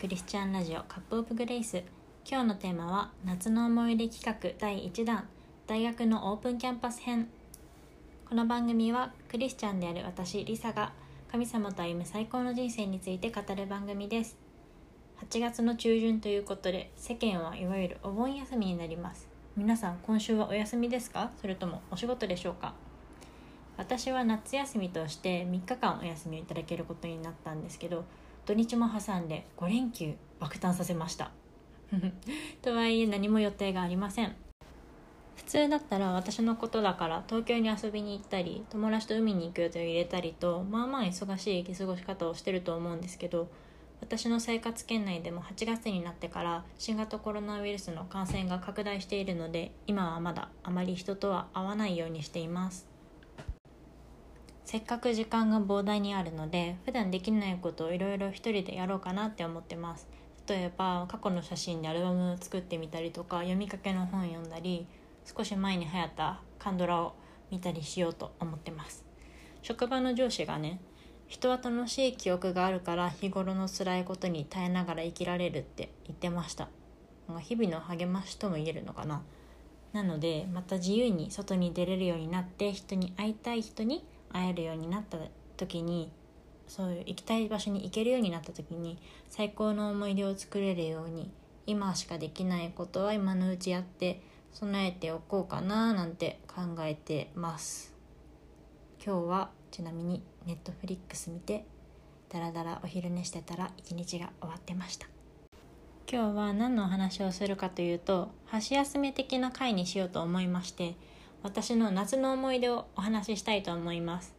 クリスチャンラジオカップオブグレイス。今日のテーマは夏の思い出企画第1弾。大学のオープンキャンパス編。この番組はクリスチャンである私リサが神様と歩む最高の人生について語る番組です。8月の中旬ということで世間はいわゆるお盆休みになります。皆さん今週はお休みですか？それともお仕事でしょうか？私は夏休みとして3日間お休みをいただけることになったんですけど土日も挟んで5連休爆誕させました。とはいえ何も予定がありません。普通だったら私のことだから東京に遊びに行ったり友達と海に行く予定を入れたりとまあまあ忙しい過ごし方をしてると思うんですけど私の生活圏内でも8月になってから新型コロナウイルスの感染が拡大しているので今はまだあまり人とは会わないようにしています。せっかく時間が膨大にあるので普段できないことをいろいろ一人でやろうかなって思ってます。例えば過去の写真でアルバムを作ってみたりとか読みかけの本読んだり少し前に流行ったカンドラを見たりしようと思ってます。職場の上司がね人は楽しい記憶があるから日頃の辛いことに耐えながら生きられるって言ってました。日々の励ましとも言えるのかな。なのでまた自由に外に出れるようになって人に会いたい人に会えるようになった時にそういう行きたい場所に行けるようになった時に最高の思い出を作れるように今しかできないことは今のうちやって備えておこうかななんて考えてます。今日はちなみにネットフリックス見てダラダラお昼寝してたら一日が終わってました。今日は何のお話をするかというと箸休め的な回にしようと思いまして私の夏の思い出をお話ししたいと思います。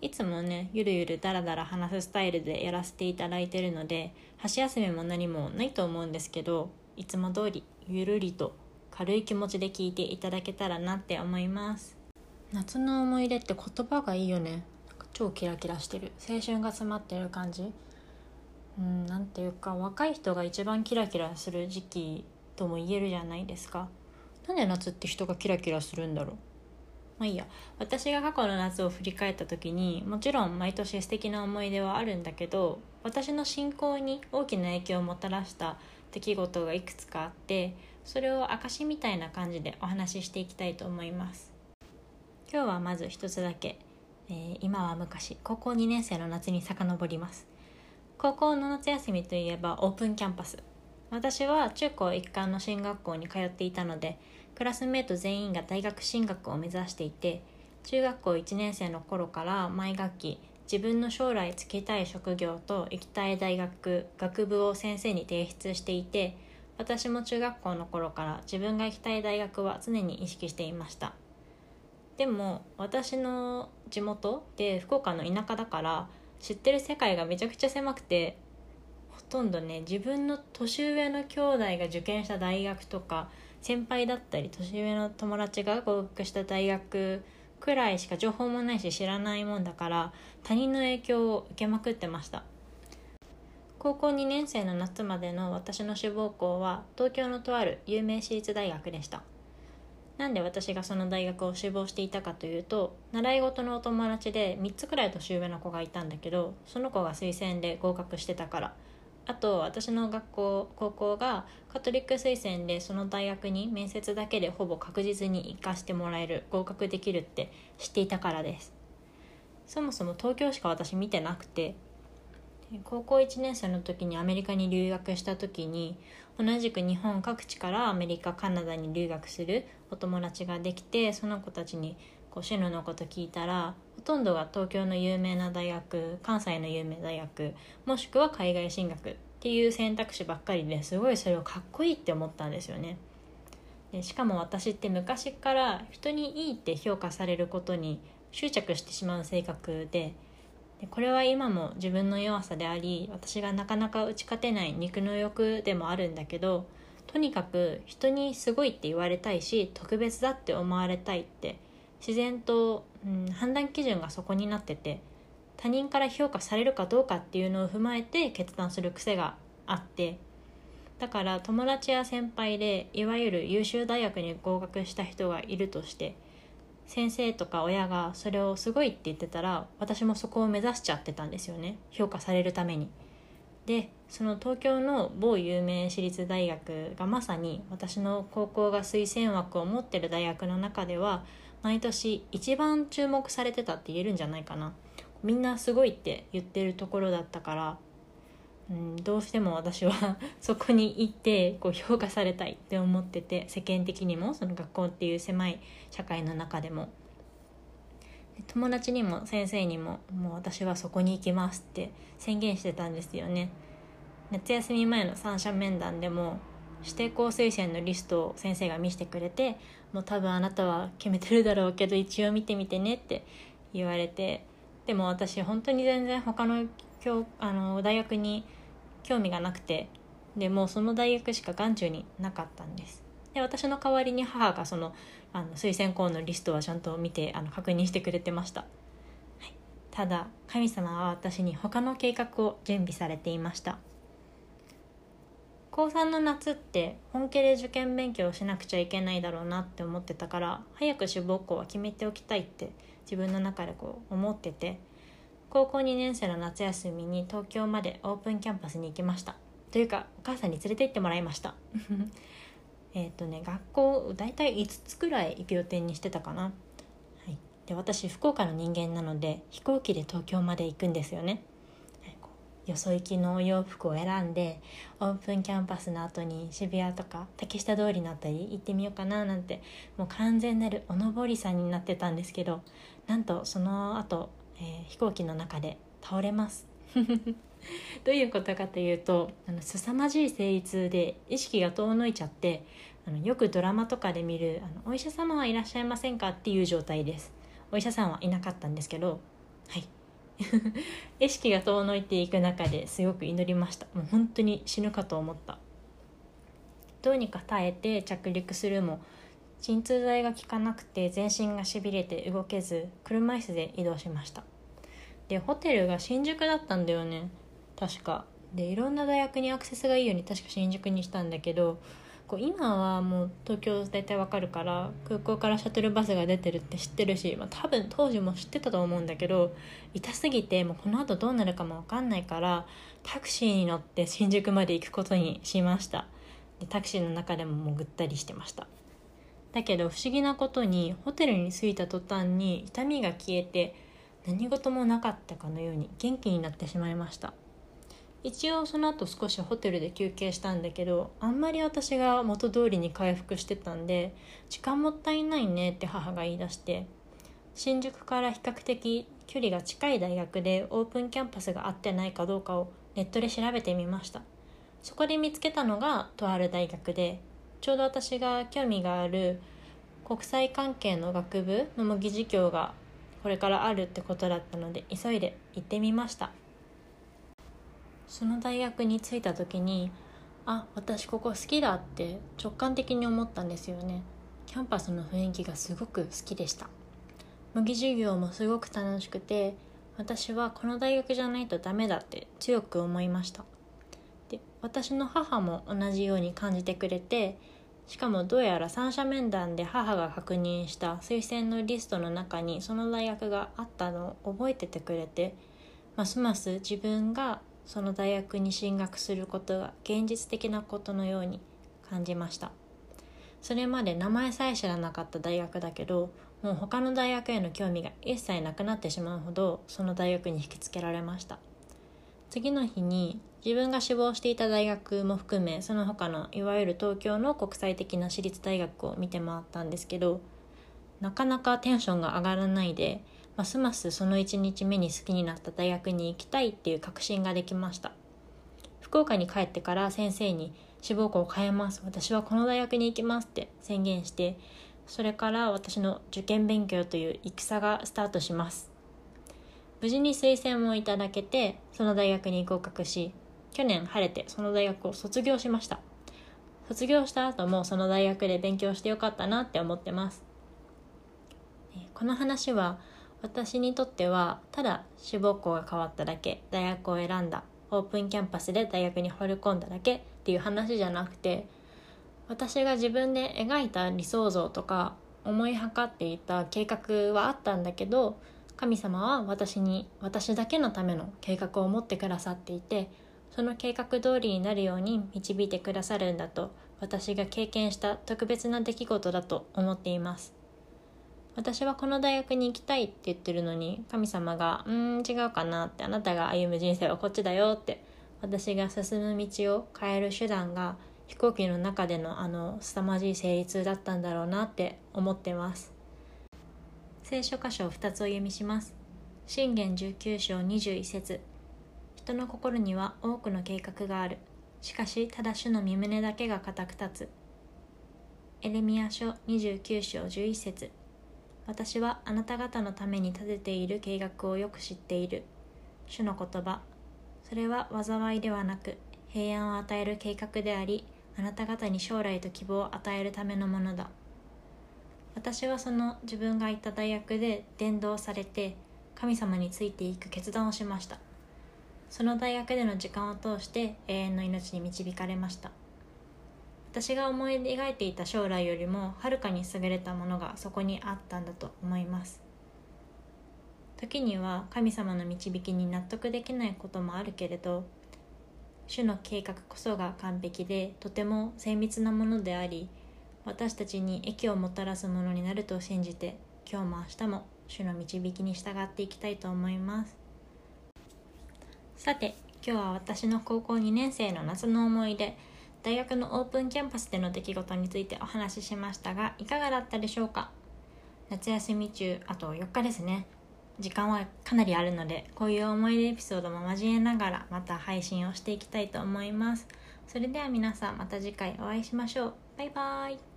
いつもねゆるゆるだらだら話すスタイルでやらせていただいてるので箸休めも何もないと思うんですけどいつも通りゆるりと軽い気持ちで聞いていただけたらなって思います。夏の思い出って言葉がいいよね。超キラキラしてる。青春が詰まってる感じ。うんなんていうか若い人が一番キラキラする時期とも言えるじゃないですか。なんで夏って人がキラキラするんだろう？まあいいや。私が過去の夏を振り返った時にもちろん毎年素敵な思い出はあるんだけど私の信仰に大きな影響をもたらした出来事がいくつかあってそれを証みたいな感じでお話ししていきたいと思います。今日はまず一つだけ、えー、今は昔高校2年生の夏に遡ります。高校の夏休みといえばオープンキャンパス。私は中高一貫の進学校に通っていたのでクラスメート全員が大学進学を目指していて中学校1年生の頃から毎学期自分の将来就きたい職業と行きたい大学学部を先生に提出していて私も中学校の頃から自分が行きたい大学は常に意識していました。でも私の地元で福岡の田舎だから知ってる世界がめちゃくちゃ狭くてとんどね自分の年上の兄弟が受験した大学とか先輩だったり年上の友達が合格した大学くらいしか情報もないし知らないもんだから他人の影響を受けまくってました。高校2年生の夏までの私の志望校は東京のとある有名私立大学でした。なんで私がその大学を志望していたかというと習い事のお友達で3つくらい年上の子がいたんだけどその子が推薦で合格してたから。あと私の学校高校がカトリック推薦でその大学に面接だけでほぼ確実に行かしてもらえる合格できるって知っていたからです。そもそも東京しか私見てなくて。高校1年生の時にアメリカに留学した時に同じく日本各地からアメリカカナダに留学するお友達ができてその子たちにこう進路のこと聞いたらほとんどが東京の有名な大学関西の有名大学もしくは海外進学っていう選択肢ばっかりですごいそれをかっこいいって思ったんですよね。でしかも私って昔から人にいいって評価されることに執着してしまう性格ででこれは今も自分の弱さであり私がなかなか打ち勝てない肉の欲でもあるんだけどとにかく人にすごいって言われたいし特別だって思われたいって自然と、うん、判断基準がそこになってて他人から評価されるかどうかっていうのを踏まえて決断する癖があってだから友達や先輩でいわゆる優秀大学に合格した人がいるとして先生とか親がそれをすごいって言ってたら私もそこを目指しちゃってたんですよね。評価されるために。でその東京の某有名私立大学がまさに私の高校が推薦枠を持ってる大学の中では毎年一番注目されてたって言えるんじゃないかな。みんなすごいって言ってるところだったから、うん、どうしても私は そこに行ってこう評価されたいって思ってて世間的にもその学校っていう狭い社会の中でも。友達にも先生にももう私はそこに行きますって宣言してたんですよね。夏休み前の三者面談でも指定校推薦のリストを先生が見せてくれてもう多分あなたは決めてるだろうけど一応見てみてねって言われてでも私本当に全然他の教あの大学に興味がなくてでもうその大学しか眼中になかったんです。で私の代わりに母がそのあの推薦校のリストはちゃんと見てあの確認してくれてました、はい、ただ神様は私に他の計画を準備されていました。高3の夏って本気で受験勉強をしなくちゃいけないだろうなって思ってたから早く志望校は決めておきたいって自分の中でこう思ってて高校2年生の夏休みに東京までオープンキャンパスに行きました。というかお母さんに連れて行ってもらいました。えっとね学校大体5つくらい行く予定にしてたかな、はい、で私福岡の人間なので飛行機で東京まで行くんですよねよそ行きのお洋服を選んでオープンキャンパスの後に渋谷とか竹下通りの辺り行ってみようかななんてもう完全なるおのぼりさんになってたんですけどなんとその後、えー、飛行機の中で倒れます どういうことかというとあの凄まじい生理痛で意識が遠のいちゃってあのよくドラマとかで見るあの「お医者様はいらっしゃいませんか?」っていう状態ですお医者さんはいなかったんですけどはい 意識が遠のいていく中ですごく祈りました。もう本当に死ぬかと思った。どうにか耐えて着陸するも鎮痛剤が効かなくて全身がしびれて動けず車椅子で移動しました。でホテルが新宿だったんだよね。確か。でいろんな大学にアクセスがいいように確か新宿にしたんだけどこう今はもう東京大体わかるから空港からシャトルバスが出てるって知ってるし、まあ、多分当時も知ってたと思うんだけど痛すぎてもうこの後どうなるかもわかんないからタクシーに乗って新宿まで行くことにしました。でタクシーの中でももぐったりしてました。だけど不思議なことにホテルに着いた途端に痛みが消えて何事もなかったかのように元気になってしまいました。一応その後少しホテルで休憩したんだけどあんまり私が元通りに回復してたんで時間もったいないねって母が言い出して新宿から比較的距離が近い大学でオープンキャンパスがあってないかどうかをネットで調べてみました。そこで見つけたのがとある大学でちょうど私が興味がある国際関係の学部の模擬授業がこれからあるってことだったので急いで行ってみました。その大学に着いた時にあ私ここ好きだって直感的に思ったんですよね。キャンパスの雰囲気がすごく好きでした。模擬授業もすごく楽しくて私はこの大学じゃないとダメだって強く思いました。で私の母も同じように感じてくれてしかもどうやら三者面談で母が確認した推薦のリストの中にその大学があったのを覚えててくれてますます自分がその大学に進学することが現実的なことのように感じました。それまで名前さえ知らなかった大学だけどもう他の大学への興味が一切なくなってしまうほどその大学に引きつけられました。次の日に自分が志望していた大学も含めその他のいわゆる東京の国際的な私立大学を見て回ったんですけどなかなかテンションが上がらないでますますその1日目に好きになった大学に行きたいっていう確信ができました。福岡に帰ってから先生に志望校を変えます。私はこの大学に行きますって宣言してそれから私の受験勉強という戦がスタートします。無事に推薦をいただけてその大学に合格し去年晴れてその大学を卒業しました。卒業した後もその大学で勉強してよかったなって思ってます。この話は私にとってはただ志望校が変わっただけ大学を選んだオープンキャンパスで大学に放り込んだだけっていう話じゃなくて私が自分で描いた理想像とか思いはかっていた計画はあったんだけど神様は私に私だけのための計画を持ってくださっていてその計画通りになるように導いてくださるんだと私が経験した特別な出来事だと思っています。私はこの大学に行きたいって言ってるのに神様が「うん違うかな」ってあなたが歩む人生はこっちだよって私が進む道を変える手段が飛行機の中でのあの凄まじい成立だったんだろうなって思ってます。聖書箇所を2つお読みします。信玄19章21節。人の心には多くの計画がある。しかしただ主の身胸だけが固く立つ。エレミア書29章11節。私はあなた方のために立てている計画をよく知っている。主の言葉。それは災いではなく平安を与える計画でありあなた方に将来と希望を与えるためのものだ。私はその自分が行った大学で伝道されて神様についていく決断をしました。その大学での時間を通して永遠の命に導かれました。私が思い描いていた将来よりもはるかに優れたものがそこにあったんだと思います。時には神様の導きに納得できないこともあるけれど主の計画こそが完璧でとても精密なものであり私たちに益をもたらすものになると信じて今日も明日も主の導きに従っていきたいと思います。さて今日は私の高校2年生の夏の思い出大学のオープンキャンパスでの出来事についてお話ししましたがいかがだったでしょうか？夏休み中あと4日ですね。時間はかなりあるのでこういう思い出エピソードも交えながらまた配信をしていきたいと思います。それでは皆さんまた次回お会いしましょう。バイバーイ。